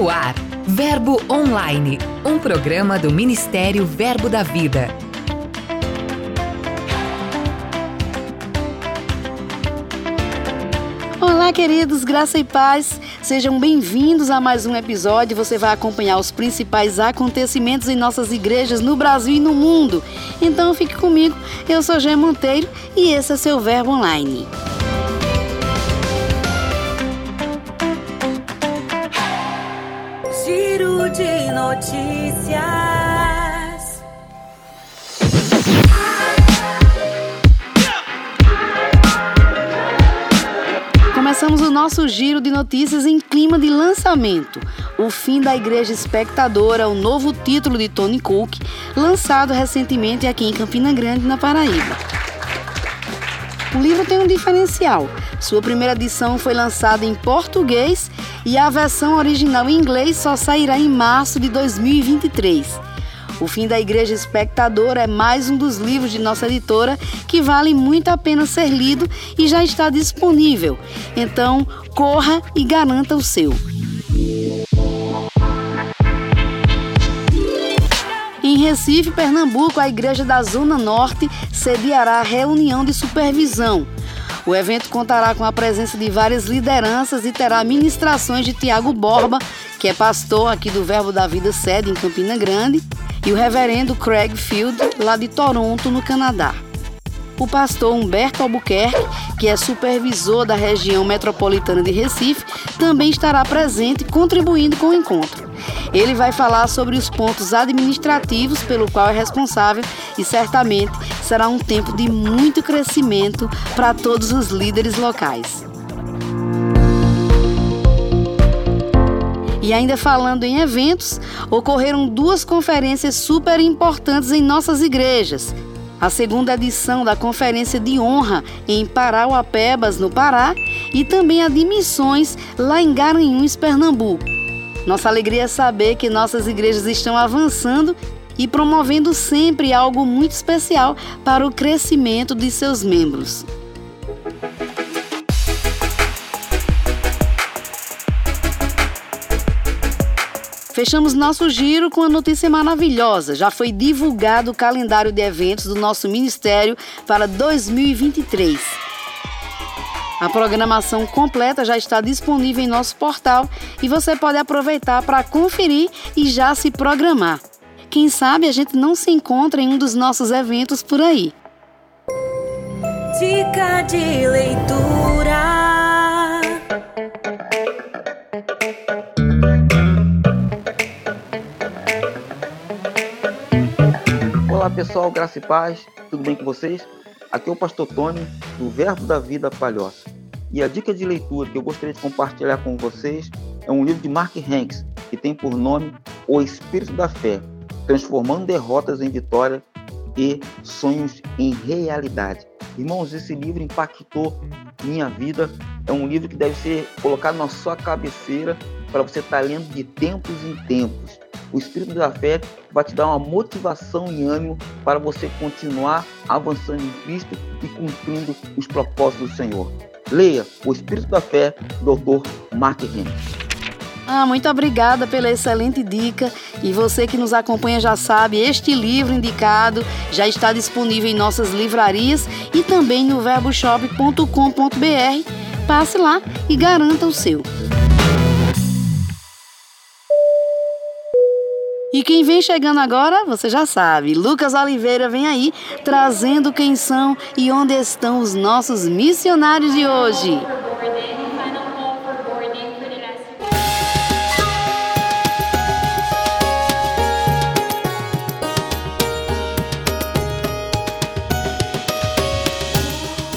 No ar, Verbo Online, um programa do Ministério Verbo da Vida. Olá, queridos, graça e paz. Sejam bem-vindos a mais um episódio. Você vai acompanhar os principais acontecimentos em nossas igrejas no Brasil e no mundo. Então fique comigo. Eu sou Gê Monteiro e esse é seu Verbo Online. Notícias. Começamos o nosso giro de notícias em clima de lançamento. O fim da Igreja Espectadora, o novo título de Tony Cook, lançado recentemente aqui em Campina Grande, na Paraíba. O livro tem um diferencial. Sua primeira edição foi lançada em português e a versão original em inglês só sairá em março de 2023. O Fim da Igreja Espectadora é mais um dos livros de nossa editora que vale muito a pena ser lido e já está disponível. Então, corra e garanta o seu. Em Recife, Pernambuco, a Igreja da Zona Norte sediará a reunião de supervisão. O evento contará com a presença de várias lideranças e terá ministrações de Tiago Borba, que é pastor aqui do Verbo da Vida sede em Campina Grande, e o reverendo Craig Field, lá de Toronto, no Canadá. O pastor Humberto Albuquerque, que é supervisor da região metropolitana de Recife, também estará presente contribuindo com o encontro. Ele vai falar sobre os pontos administrativos pelo qual é responsável e certamente será um tempo de muito crescimento para todos os líderes locais. E ainda falando em eventos, ocorreram duas conferências super importantes em nossas igrejas. A segunda edição da Conferência de Honra em Parauapebas, no Pará, e também a de Missões lá em Garanhuns, Pernambuco. Nossa alegria é saber que nossas igrejas estão avançando e promovendo sempre algo muito especial para o crescimento de seus membros. Fechamos nosso giro com uma notícia maravilhosa. Já foi divulgado o calendário de eventos do nosso ministério para 2023. A programação completa já está disponível em nosso portal e você pode aproveitar para conferir e já se programar. Quem sabe a gente não se encontra em um dos nossos eventos por aí. Dica de leitura. Olá pessoal, graça e paz, tudo bem com vocês? Aqui é o Pastor Tony, do Verbo da Vida Palhoça. E a dica de leitura que eu gostaria de compartilhar com vocês é um livro de Mark Hanks, que tem por nome O Espírito da Fé, transformando derrotas em vitória e sonhos em realidade. Irmãos, esse livro impactou minha vida. É um livro que deve ser colocado na sua cabeceira para você estar lendo de tempos em tempos. O Espírito da Fé vai te dar uma motivação e ânimo para você continuar avançando em Cristo e cumprindo os propósitos do Senhor. Leia O Espírito da Fé, Dr. Mark Henry. Ah, muito obrigada pela excelente dica. E você que nos acompanha já sabe, este livro indicado já está disponível em nossas livrarias e também no verboshop.com.br. Passe lá e garanta o seu. E quem vem chegando agora, você já sabe, Lucas Oliveira vem aí trazendo quem são e onde estão os nossos missionários de hoje.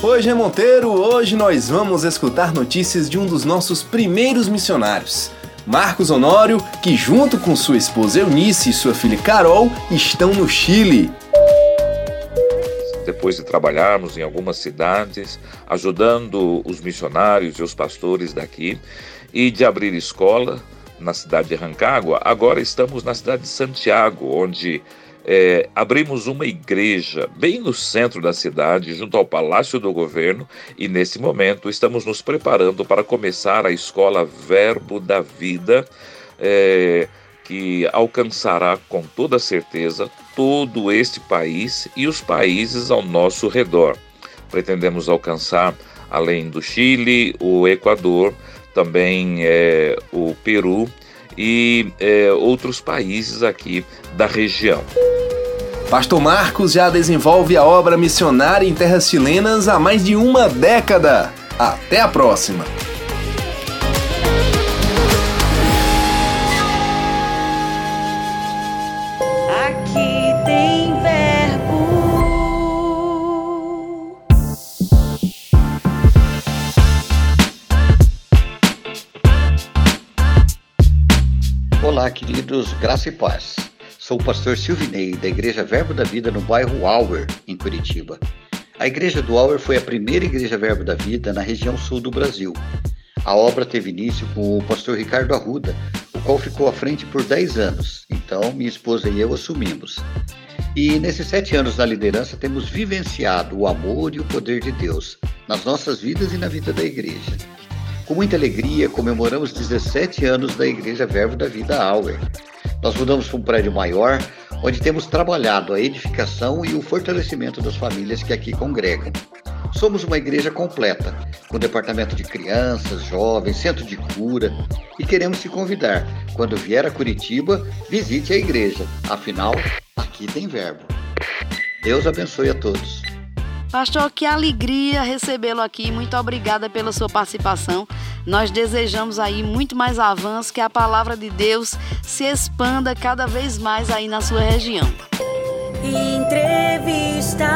Hoje é Monteiro, hoje nós vamos escutar notícias de um dos nossos primeiros missionários. Marcos Honório, que junto com sua esposa Eunice e sua filha Carol estão no Chile. Depois de trabalharmos em algumas cidades, ajudando os missionários e os pastores daqui, e de abrir escola na cidade de Rancagua, agora estamos na cidade de Santiago, onde é, abrimos uma igreja bem no centro da cidade, junto ao Palácio do Governo, e nesse momento estamos nos preparando para começar a escola Verbo da Vida é, que alcançará com toda certeza todo este país e os países ao nosso redor. Pretendemos alcançar, além do Chile, o Equador, também é, o Peru e é, outros países aqui da região. Pastor Marcos já desenvolve a obra missionária em terras chilenas há mais de uma década. Até a próxima! Queridos, graça e paz. Sou o pastor Silvinei, da Igreja Verbo da Vida no bairro Auer, em Curitiba. A Igreja do Auer foi a primeira Igreja Verbo da Vida na região sul do Brasil. A obra teve início com o pastor Ricardo Arruda, o qual ficou à frente por 10 anos. Então, minha esposa e eu assumimos. E nesses sete anos na liderança, temos vivenciado o amor e o poder de Deus nas nossas vidas e na vida da igreja. Com muita alegria, comemoramos 17 anos da Igreja Verbo da Vida Auer. Nós mudamos para um prédio maior, onde temos trabalhado a edificação e o fortalecimento das famílias que aqui congregam. Somos uma igreja completa, com departamento de crianças, jovens, centro de cura, e queremos te convidar. Quando vier a Curitiba, visite a igreja. Afinal, aqui tem verbo. Deus abençoe a todos. Pastor, que alegria recebê-lo aqui. Muito obrigada pela sua participação. Nós desejamos aí muito mais avanço, que a palavra de Deus se expanda cada vez mais aí na sua região. Entrevista.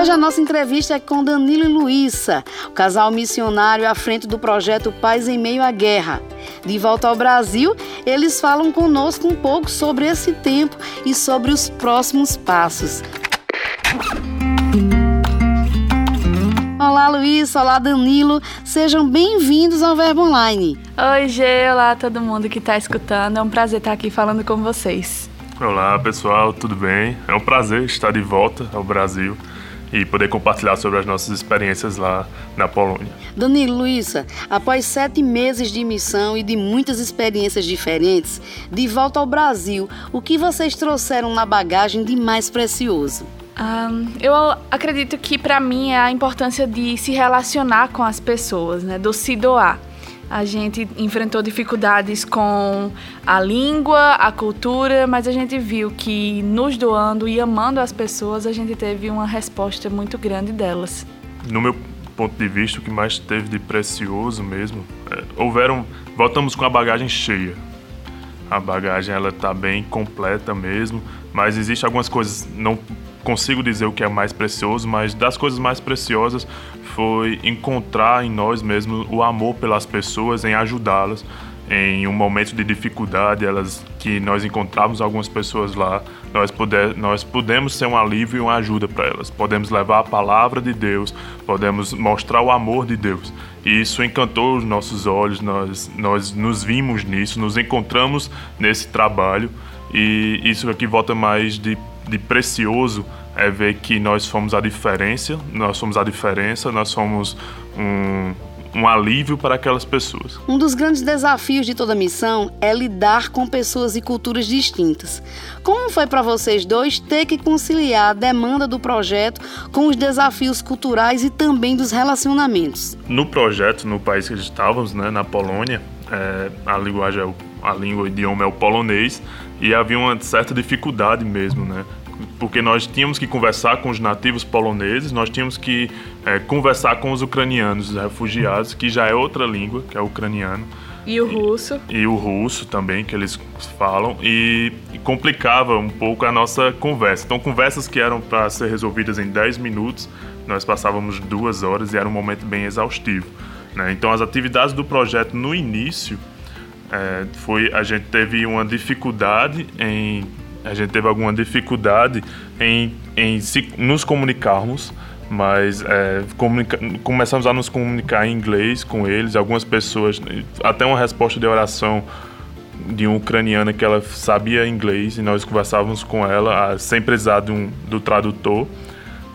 Hoje a nossa entrevista é com Danilo e Luísa, o casal missionário à frente do projeto Paz em Meio à Guerra. De volta ao Brasil, eles falam conosco um pouco sobre esse tempo e sobre os próximos passos. Olá, Luísa. Olá, Danilo. Sejam bem-vindos ao Verbo Online. Oi, Gê. Olá, todo mundo que está escutando. É um prazer estar aqui falando com vocês. Olá, pessoal. Tudo bem? É um prazer estar de volta ao Brasil e poder compartilhar sobre as nossas experiências lá na Polônia. Danilo, Luísa, após sete meses de missão e de muitas experiências diferentes, de volta ao Brasil, o que vocês trouxeram na bagagem de mais precioso? Ahn, eu acredito que para mim é a importância de se relacionar com as pessoas, né? Do se doar. A gente enfrentou dificuldades com a língua, a cultura, mas a gente viu que nos doando e amando as pessoas, a gente teve uma resposta muito grande delas. No meu ponto de vista, o que mais teve de precioso mesmo, é, houveram, voltamos com a bagagem cheia. A bagagem ela está bem completa mesmo, mas existe algumas coisas não consigo dizer o que é mais precioso, mas das coisas mais preciosas foi encontrar em nós mesmos o amor pelas pessoas, em ajudá-las em um momento de dificuldade, elas que nós encontramos algumas pessoas lá, nós puder, nós podemos ser um alívio e uma ajuda para elas. Podemos levar a palavra de Deus, podemos mostrar o amor de Deus. E isso encantou os nossos olhos, nós nós nos vimos nisso, nos encontramos nesse trabalho e isso aqui volta mais de de precioso é ver que nós fomos a diferença, nós somos a diferença, nós somos um, um alívio para aquelas pessoas. Um dos grandes desafios de toda missão é lidar com pessoas e culturas distintas. Como foi para vocês dois ter que conciliar a demanda do projeto com os desafios culturais e também dos relacionamentos? No projeto, no país que estávamos, né, na Polônia, é, a linguagem, é o, a língua, o idioma é o polonês e havia uma certa dificuldade mesmo, né? porque nós tínhamos que conversar com os nativos poloneses, nós tínhamos que é, conversar com os ucranianos, os refugiados, que já é outra língua, que é o ucraniano. E o russo. E, e o russo também, que eles falam, e, e, complicava um pouco a nossa conversa. Então, conversas que eram para ser resolvidas em 10 minutos, nós passávamos duas horas e era um momento bem exaustivo. Né? Então, as atividades do projeto no início, é, foi a gente teve uma dificuldade em a gente teve alguma dificuldade em, em se, nos comunicarmos, mas é, comunica, começamos a nos comunicar em inglês com eles, algumas pessoas, até uma resposta de oração de uma ucraniana que ela sabia inglês e nós conversávamos com ela sem precisar um, do tradutor.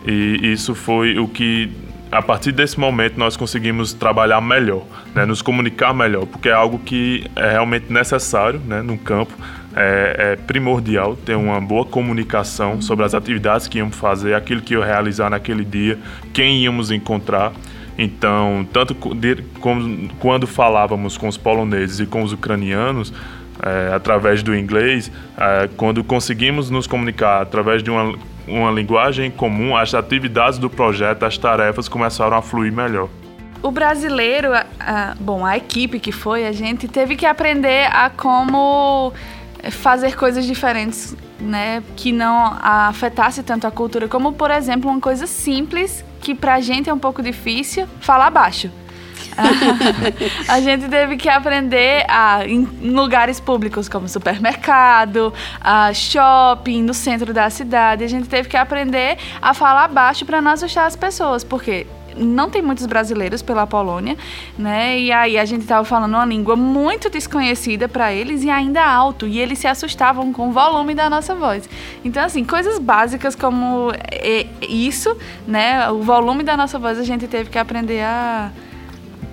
E isso foi o que a partir desse momento nós conseguimos trabalhar melhor, né, nos comunicar melhor, porque é algo que é realmente necessário né, no campo. É, é, primordial ter uma boa comunicação sobre as atividades que íamos fazer, aquilo que ia realizar naquele dia, quem íamos encontrar. Então, tanto como, quando falávamos com os poloneses e com os ucranianos, é, através do inglês, é, quando conseguimos nos comunicar através de uma uma linguagem comum, as atividades do projeto, as tarefas começaram a fluir melhor. O brasileiro, a, a, bom, a equipe que foi, a gente teve que aprender a como fazer coisas diferentes, né, que não afetasse tanto a cultura, como por exemplo uma coisa simples que pra gente é um pouco difícil, falar baixo. a gente teve que aprender a, em lugares públicos como supermercado, a shopping, no centro da cidade. A gente teve que aprender a falar baixo para não assustar as pessoas, porque não tem muitos brasileiros pela Polônia, né? E aí a gente estava falando uma língua muito desconhecida para eles e ainda alto, e eles se assustavam com o volume da nossa voz. Então assim, coisas básicas como é, isso, né? O volume da nossa voz a gente teve que aprender a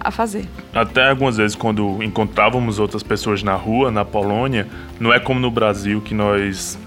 a fazer. Até algumas vezes, quando encontrávamos outras pessoas na rua, na Polônia, não é como no Brasil que nós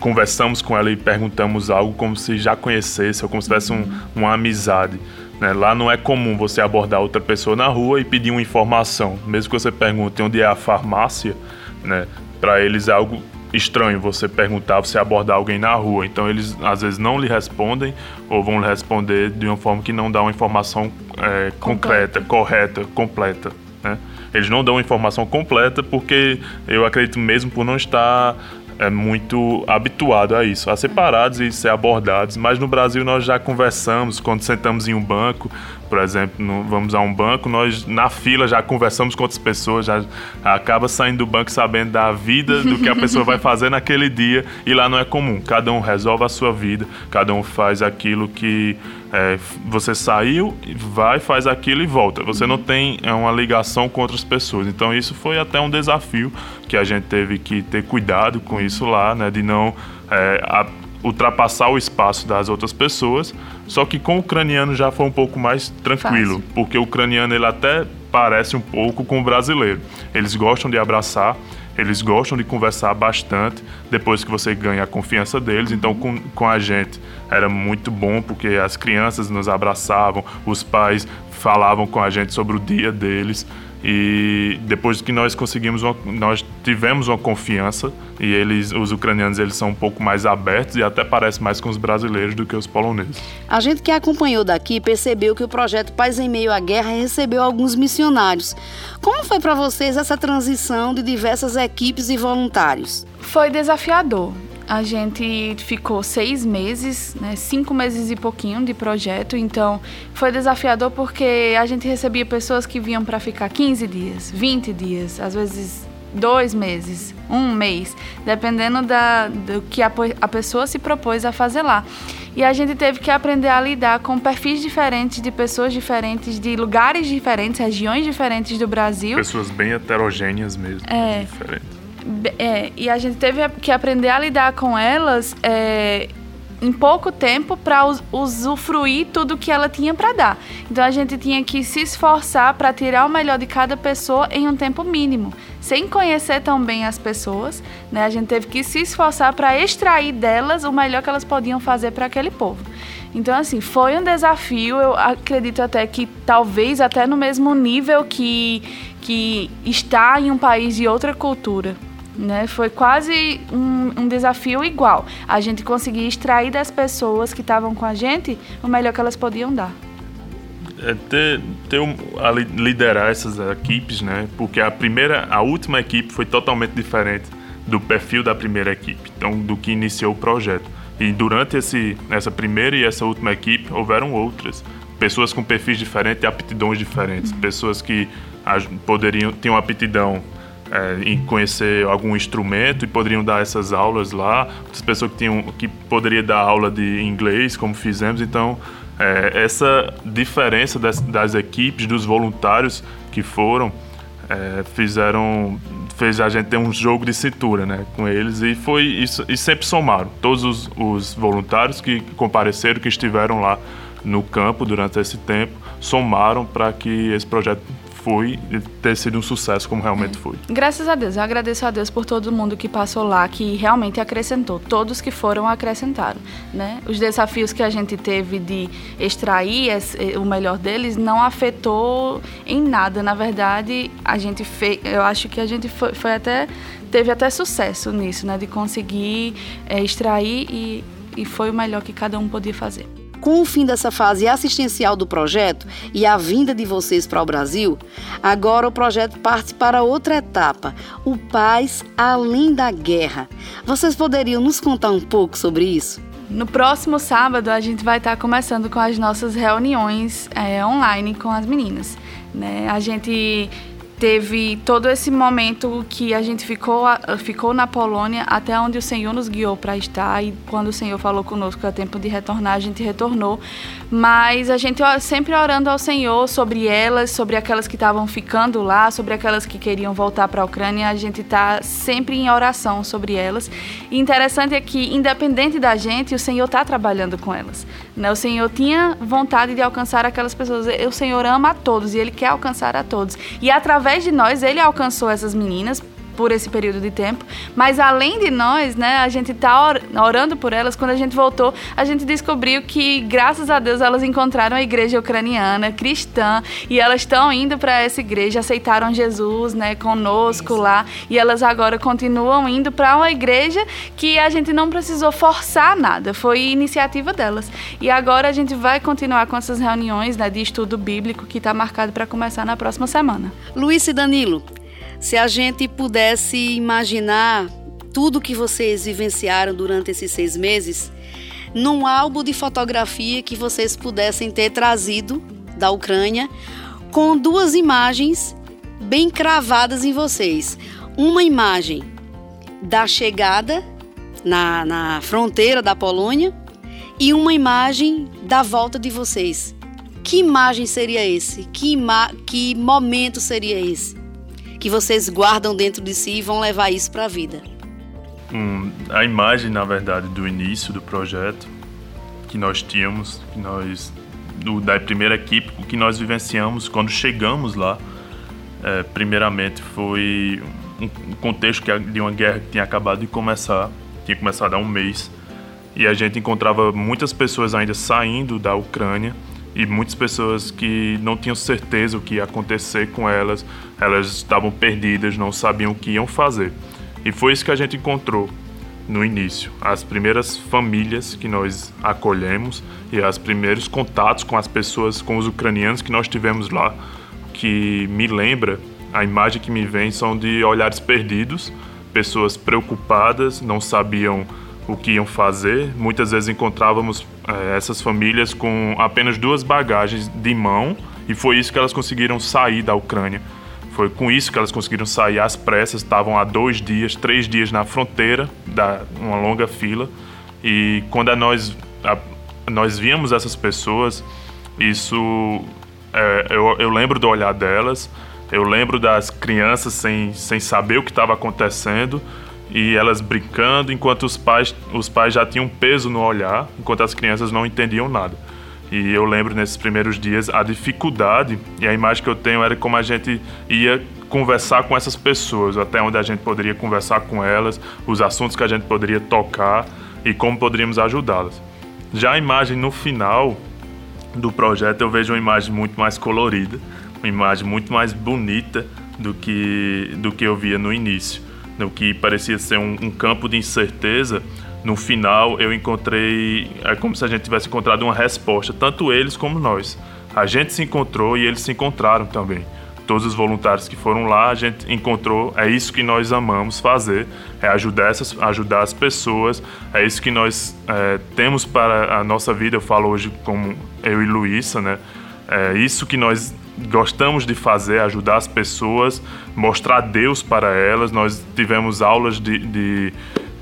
conversamos com ela e perguntamos algo como se já conhecesse ou como se tivesse um, uma amizade. Né? Lá não é comum você abordar outra pessoa na rua e pedir uma informação. Mesmo que você pergunte onde é a farmácia, né? para eles é algo estranho você perguntar, você abordar alguém na rua. Então eles às vezes não lhe respondem ou vão lhe responder de uma forma que não dá uma informação é, concreta, correta, completa. Né? Eles não dão informação completa porque eu acredito mesmo por não estar é muito habituado a isso, a ser parados e ser abordados. Mas no Brasil nós já conversamos quando sentamos em um banco, por exemplo, no, vamos a um banco, nós na fila já conversamos com outras pessoas, já acaba saindo do banco sabendo da vida, do que a pessoa vai fazer naquele dia, e lá não é comum. Cada um resolve a sua vida, cada um faz aquilo que é, você saiu, vai, faz aquilo e volta. Você não tem é, uma ligação com outras pessoas. Então isso foi até um desafio que a gente teve que ter cuidado com isso lá, né, de não é, a, ultrapassar o espaço das outras pessoas. Só que com o ucraniano já foi um pouco mais tranquilo, Fácil. porque o ucraniano ele até parece um pouco com o brasileiro. Eles gostam de abraçar, eles gostam de conversar bastante depois que você ganha a confiança deles. Então, com, com a gente era muito bom porque as crianças nos abraçavam, os pais falavam com a gente sobre o dia deles. E depois que nós conseguimos, uma, nós tivemos uma confiança e eles, os ucranianos, eles são um pouco mais abertos e até parece mais com os brasileiros do que os poloneses. A gente que acompanhou daqui percebeu que o projeto Paz em Meio à Guerra recebeu alguns missionários. Como foi para vocês essa transição de diversas equipes e voluntários? Foi desafiador. A gente ficou seis meses, né, cinco meses e pouquinho de projeto, então foi desafiador porque a gente recebia pessoas que vinham para ficar 15 dias, 20 dias, às vezes dois meses, um mês, dependendo da, do que a, a pessoa se propôs a fazer lá. E a gente teve que aprender a lidar com perfis diferentes de pessoas diferentes, de lugares diferentes, regiões diferentes do Brasil. Pessoas bem heterogêneas mesmo. É. Diferentes. É, e a gente teve que aprender a lidar com elas é, em pouco tempo para usufruir tudo que ela tinha para dar. Então a gente tinha que se esforçar para tirar o melhor de cada pessoa em um tempo mínimo, sem conhecer tão bem as pessoas. Né? A gente teve que se esforçar para extrair delas o melhor que elas podiam fazer para aquele povo. Então, assim, foi um desafio. Eu acredito até que talvez até no mesmo nível que, que está em um país de outra cultura. Né? Foi quase um, um, desafio igual. A gente conseguir extrair das pessoas que estavam com a gente o melhor que elas podiam dar. É ter, ter um, liderar essas equipes, né? Porque a primeira, a última equipe foi totalmente diferente do perfil da primeira equipe, então do que iniciou o projeto. E durante esse, essa primeira e essa última equipe houveram outras pessoas com perfis diferentes aptidões diferentes, pessoas que poderiam ter uma aptidão é, em conhecer algum instrumento e poderiam dar essas aulas lá. Outras pessoas que, tinham, que poderiam dar aula de inglês, como fizemos. Então, é, essa diferença das, das, equipes, dos voluntários que foram, é, fizeram fez a gente ter um jogo de cintura, né, com eles e foi isso e sempre somaram todos os, os voluntários que compareceram, que estiveram lá no campo durante esse tempo, somaram para que esse projeto foi ter sido um sucesso como realmente foi. Graças a Deus, eu agradeço a Deus por todo mundo que passou lá, que realmente acrescentou, todos que foram acrescentaram, né? Os desafios que a gente teve de extrair esse, eh, o melhor deles não afetou em nada, na verdade, a gente fez, eu acho que a gente foi, foi até teve até sucesso nisso, né, de conseguir é, extrair e, e foi o melhor que cada um podia fazer. Com o fim dessa fase assistencial do projeto e a vinda de vocês para o Brasil, agora o projeto parte para outra etapa, o Paz Além da Guerra. Vocês poderiam nos contar um pouco sobre isso? No próximo sábado, a gente vai estar começando com as nossas reuniões é, online com as meninas. Né? A gente teve todo esse momento que a gente ficou, ficou na Polônia até onde o Senhor nos guiou para estar e quando o Senhor falou conosco que é tempo de retornar, a gente retornou. Mas a gente sempre orando ao Senhor sobre elas, sobre aquelas que estavam ficando lá, sobre aquelas que queriam voltar para a Ucrânia, a gente está sempre em oração sobre elas. E interessante é que, independente da gente, o Senhor está trabalhando com elas. Né? O Senhor tinha vontade de alcançar aquelas pessoas. O Senhor ama a todos e Ele quer alcançar a todos. E através através de nós, ele alcançou essas meninas por esse período de tempo. Mas além de nós, né, a gente tá orando por elas. Quando a gente voltou, a gente descobriu que, graças a Deus, elas encontraram a igreja ucraniana, cristã, e elas estão indo para essa igreja, aceitaram Jesus, né, conosco lá, e elas agora continuam indo para uma igreja que a gente não precisou forçar nada, foi iniciativa delas. E agora a gente vai continuar com essas reuniões, né, de estudo bíblico que está marcado para começar na próxima semana. Luiz e Danilo, se a gente pudesse imaginar tudo que vocês vivenciaram durante esses seis meses, num álbum de fotografia que vocês pudessem ter trazido da Ucrânia, com duas imagens bem cravadas em vocês. Uma imagem da chegada na, na fronteira da Polônia e uma imagem da volta de vocês. Que imagem seria esse? Que, que momento seria esse? Que vocês guardam dentro de si e vão levar isso para a vida? Hum, a imagem, na verdade, do início do projeto que nós tínhamos, que nós do, da primeira equipe, o que nós vivenciamos quando chegamos lá, é, primeiramente foi um, um contexto que, de uma guerra que tinha acabado de começar, tinha começado há um mês, e a gente encontrava muitas pessoas ainda saindo da Ucrânia e muitas pessoas que não tinham certeza o que ia acontecer com elas, elas estavam perdidas, não sabiam o que iam fazer. E foi isso que a gente encontrou no início. As primeiras famílias que nós acolhemos e os primeiros contatos com as pessoas, com os ucranianos que nós tivemos lá, que me lembra, a imagem que me vem são de olhares perdidos, pessoas preocupadas, não sabiam o que iam fazer. Muitas vezes encontrávamos é, essas famílias com apenas duas bagagens de mão e foi isso que elas conseguiram sair da Ucrânia. Foi com isso que elas conseguiram sair às pressas. Estavam há dois dias, três dias na fronteira, da uma longa fila. E quando nós a, nós víamos essas pessoas, isso é, eu, eu lembro do olhar delas. Eu lembro das crianças sem, sem saber o que estava acontecendo e elas brincando, enquanto os pais, os pais já tinham peso no olhar, enquanto as crianças não entendiam nada. E eu lembro nesses primeiros dias a dificuldade, e a imagem que eu tenho era como a gente ia conversar com essas pessoas, até onde a gente poderia conversar com elas, os assuntos que a gente poderia tocar e como poderíamos ajudá-las. Já a imagem no final do projeto, eu vejo uma imagem muito mais colorida, uma imagem muito mais bonita do que, do que eu via no início no que parecia ser um, um, campo de incerteza, no final eu encontrei, é como se a gente tivesse encontrado uma resposta, tanto eles como nós. A gente se encontrou e eles se encontraram também. Todos os voluntários que foram lá, a gente encontrou, é isso que nós amamos fazer, é ajudar, essas, ajudar as pessoas, é isso que nós é, temos para a nossa vida. Eu falo hoje como eu e Luísa, né? É isso que nós gostamos de fazer, ajudar as pessoas, mostrar Deus para elas. Nós tivemos aulas de, de,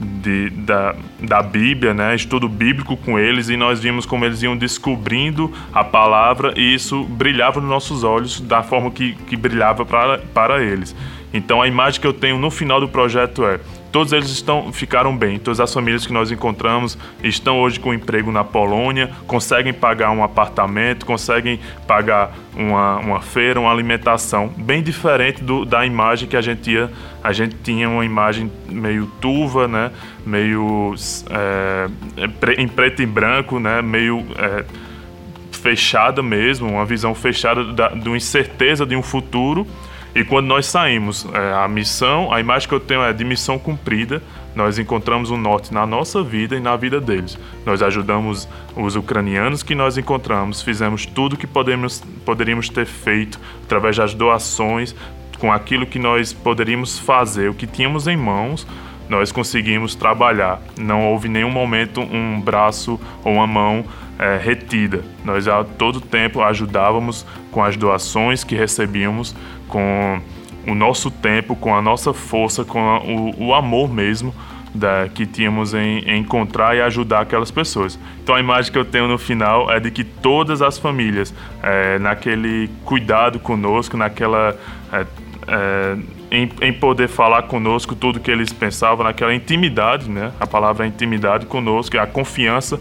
de, da, da Bíblia, né? estudo bíblico com eles, e nós vimos como eles iam descobrindo a palavra e isso brilhava nos nossos olhos da forma que, que brilhava para, para eles. Então a imagem que eu tenho no final do projeto é todos eles estão ficaram bem. Todas as famílias que nós encontramos estão hoje com emprego na Polônia, conseguem pagar um apartamento, conseguem pagar uma, uma feira, uma alimentação, bem diferente do, da imagem que a gente tinha. A gente tinha uma imagem meio turva, né? meio é, em preto e branco, né? meio é, fechada mesmo, uma visão fechada da, de uma incerteza de um futuro e quando nós saímos, é, a missão, a imagem que eu tenho é de missão cumprida. Nós encontramos um norte na nossa vida e na vida deles. Nós ajudamos os ucranianos que nós encontramos, fizemos tudo que podemos, poderíamos ter feito através das doações, com aquilo que nós poderíamos fazer, o que tínhamos em mãos, nós conseguimos trabalhar. Não houve nenhum momento um braço ou uma mão é, retida. Nós a todo tempo ajudávamos com as doações que recebíamos, com o nosso tempo, com a nossa força, com a, o, o, amor mesmo da, que tínhamos em, em, encontrar e ajudar aquelas pessoas. Então a imagem que eu tenho no final é de que todas as famílias, é, naquele cuidado conosco, naquela. É, é, em, em, poder falar conosco tudo que eles pensavam, naquela intimidade, né? A palavra intimidade conosco, é a confiança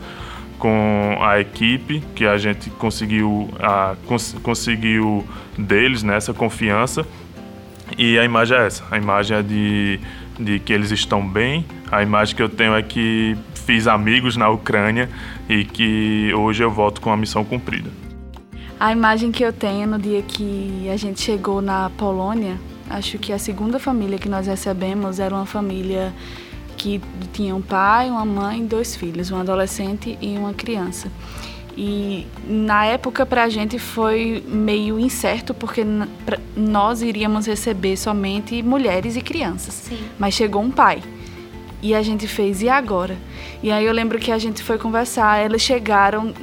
com a equipe que a gente conseguiu, a, cons, conseguiu deles nessa confiança. E a imagem é essa: a imagem é de, de que eles estão bem. A imagem que eu tenho é que fiz amigos na Ucrânia e que hoje eu volto com a missão cumprida. A imagem que eu tenho no dia que a gente chegou na Polônia, acho que a segunda família que nós recebemos era uma família que tinha um pai, uma mãe, dois filhos, um adolescente e uma criança. E na época para a gente foi meio incerto porque nós iríamos receber somente mulheres e crianças. Sim. Mas chegou um pai. E a gente fez, e agora? E aí eu lembro que a gente foi conversar, eles chegaram,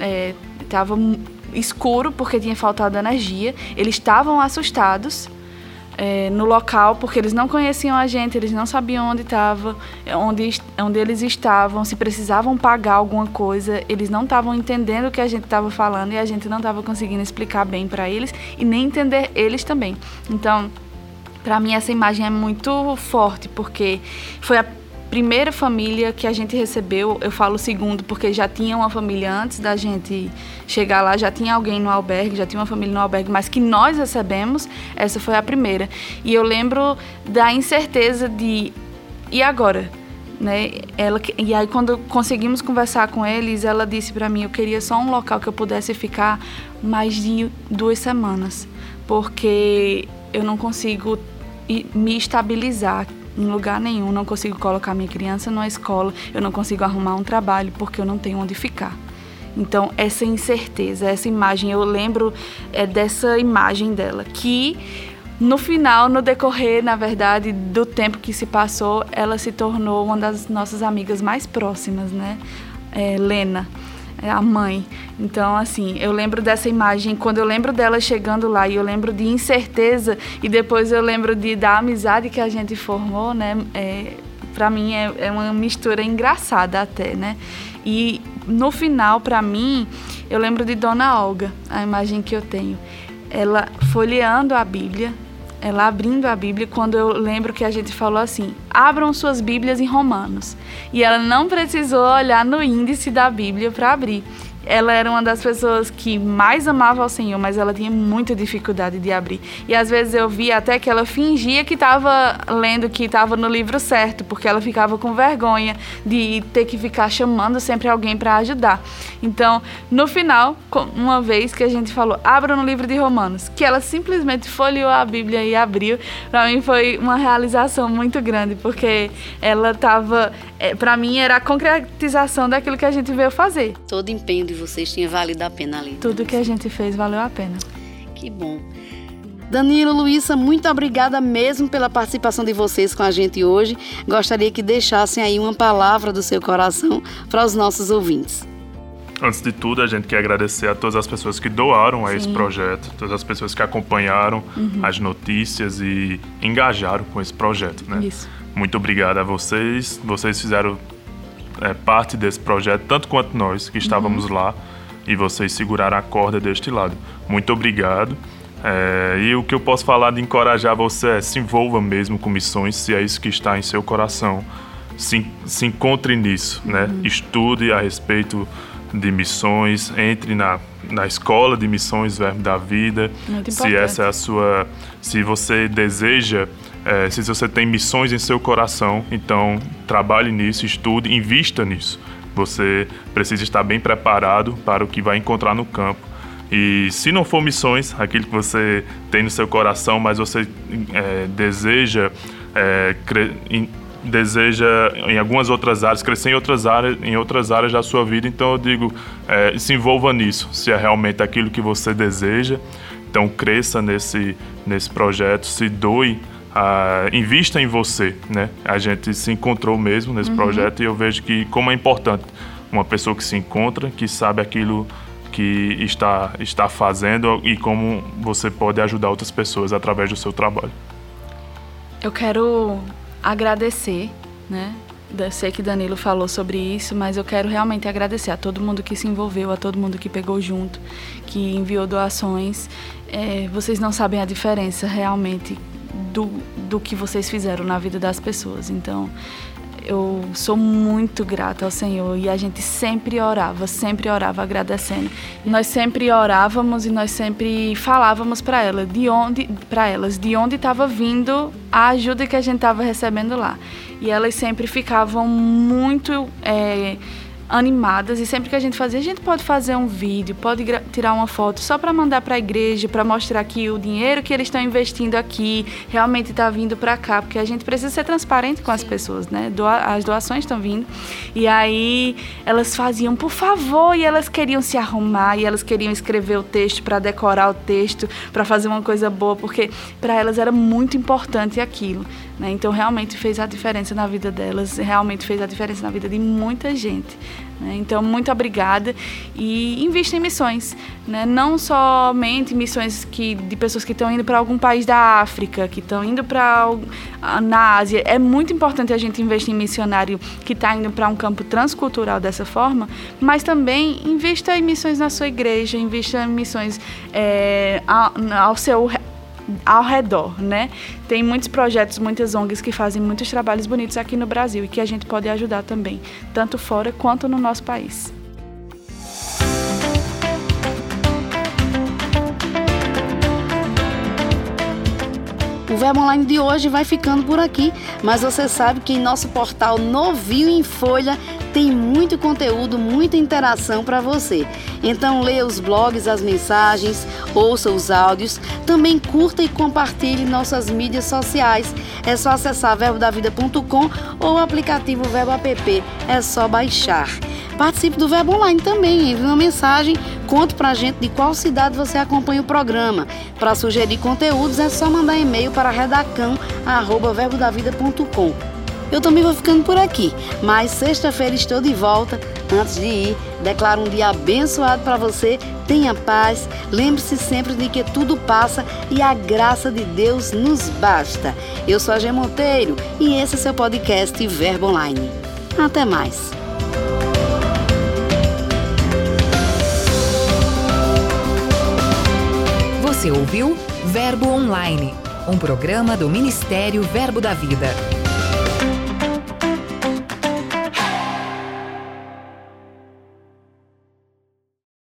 estava é, escuro porque tinha faltado energia, eles estavam assustados é, no local, porque eles não conheciam a gente, eles não sabiam onde estava, onde, onde eles estavam, se precisavam pagar alguma coisa, eles não estavam entendendo o que a gente estava falando e a gente não estava conseguindo explicar bem para eles e nem entender eles também. Então, para mim essa imagem é muito forte porque foi a primeira família que a gente recebeu, eu falo segundo porque já tinha uma família antes da gente chegar lá, já tinha alguém no albergue, já tinha uma família no albergue, mas que nós recebemos, essa foi a primeira. E eu lembro da incerteza de e agora? Né? Ela, e aí quando conseguimos conversar com eles, ela disse para mim, eu queria só um local que eu pudesse ficar mais de duas semanas, porque eu não consigo me estabilizar em lugar nenhum, não consigo colocar minha criança numa escola, eu não consigo arrumar um trabalho porque eu não tenho onde ficar. Então, essa incerteza, essa imagem, eu lembro é, dessa imagem dela, que no final, no decorrer, na verdade, do tempo que se passou, ela se tornou uma das nossas amigas mais próximas, né? É, Lena. É a mãe. Então, assim, eu lembro dessa imagem, quando eu lembro dela chegando lá e eu lembro de incerteza e depois eu lembro de, da amizade que a gente formou, né? É, para mim é, é uma mistura engraçada até, né? E no final, para mim, eu lembro de Dona Olga, a imagem que eu tenho. Ela folheando a Bíblia, ela abrindo a Bíblia, quando eu lembro que a gente falou assim: abram suas Bíblias em Romanos. E ela não precisou olhar no índice da Bíblia para abrir ela era uma das pessoas que mais amava ao Senhor, mas ela tinha muita dificuldade de abrir. E às vezes eu via até que ela fingia que estava lendo, que estava no livro certo, porque ela ficava com vergonha de ter que ficar chamando sempre alguém para ajudar. Então, no final, uma vez que a gente falou, abra no livro de Romanos, que ela simplesmente folheou a Bíblia e abriu, para mim foi uma realização muito grande, porque ela estava, é, para mim, era a concretização daquilo que a gente veio fazer. Todo empenho de vocês tinha valido a pena ali. Tudo que a gente fez valeu a pena. Que bom. Danilo, Luísa, muito obrigada mesmo pela participação de vocês com a gente hoje. Gostaria que deixassem aí uma palavra do seu coração para os nossos ouvintes. Antes de tudo, a gente quer agradecer a todas as pessoas que doaram a Sim. esse projeto, todas as pessoas que acompanharam uhum. as notícias e engajaram com esse projeto. Né? Isso. Muito obrigado a vocês. Vocês fizeram é, parte desse projeto, tanto quanto nós que estávamos uhum. lá e vocês seguraram a corda deste lado. Muito obrigado. É, e o que eu posso falar de encorajar você é se envolva mesmo com missões, se é isso que está em seu coração. Se, se encontre nisso, né? uhum. né? Estude a respeito de missões, entre na, na escola de missões Verbo da Vida. Muito se essa é a sua. Se você deseja, é, se você tem missões em seu coração, então trabalhe nisso, estude, invista nisso. Você precisa estar bem preparado para o que vai encontrar no campo. E se não for missões, aquilo que você tem no seu coração, mas você é, deseja é, deseja em algumas outras áreas crescer em outras áreas em outras áreas da sua vida então eu digo é, se envolva nisso se é realmente aquilo que você deseja então cresça nesse nesse projeto se doe uh, invista em você né a gente se encontrou mesmo nesse uhum. projeto e eu vejo que como é importante uma pessoa que se encontra que sabe aquilo que está, está fazendo e como você pode ajudar outras pessoas através do seu trabalho. Eu quero agradecer, né? Eu sei que Danilo falou sobre isso, mas eu quero realmente agradecer a todo mundo que se envolveu, a todo mundo que pegou junto, que enviou doações. É, vocês não sabem a diferença realmente do, do que vocês fizeram na vida das pessoas. Então, eu sou muito grata ao Senhor e a gente sempre orava, sempre orava agradecendo. Nós sempre orávamos e nós sempre falávamos para ela de onde, para elas, de onde estava vindo a ajuda que a gente estava recebendo lá. E elas sempre ficavam muito é, animadas e sempre que a gente fazia, a gente pode fazer um vídeo, pode tirar uma foto só para mandar para a igreja, para mostrar que o dinheiro que eles estão investindo aqui realmente está vindo para cá, porque a gente precisa ser transparente com as pessoas, né? Doa as doações estão vindo. E aí elas faziam, por favor, e elas queriam se arrumar e elas queriam escrever o texto para decorar o texto, para fazer uma coisa boa, porque para elas era muito importante aquilo. Né? Então, realmente fez a diferença na vida delas, realmente fez a diferença na vida de muita gente. Né? Então, muito obrigada e invista em missões, né? não somente missões que, de pessoas que estão indo para algum país da África, que estão indo para na Ásia. É muito importante a gente investir em missionário que está indo para um campo transcultural dessa forma, mas também invista em missões na sua igreja, invista em missões é, ao, ao seu ao redor, né? Tem muitos projetos, muitas ONGs que fazem muitos trabalhos bonitos aqui no Brasil e que a gente pode ajudar também, tanto fora quanto no nosso país. O Verbo Online de hoje vai ficando por aqui, mas você sabe que em nosso portal novinho em folha tem muito conteúdo, muita interação para você. Então leia os blogs, as mensagens, ouça os áudios, também curta e compartilhe nossas mídias sociais. É só acessar verbodavida.com ou o aplicativo Verbo App, é só baixar. Participe do Verbo Online também, envie uma mensagem, conte pra gente de qual cidade você acompanha o programa. Para sugerir conteúdos é só mandar e-mail para redacão@verbodavida.com. Eu também vou ficando por aqui, mas sexta-feira estou de volta. Antes de ir, declaro um dia abençoado para você. Tenha paz. Lembre-se sempre de que tudo passa e a graça de Deus nos basta. Eu sou a G Monteiro e esse é seu podcast Verbo Online. Até mais. Você ouviu Verbo Online, um programa do Ministério Verbo da Vida.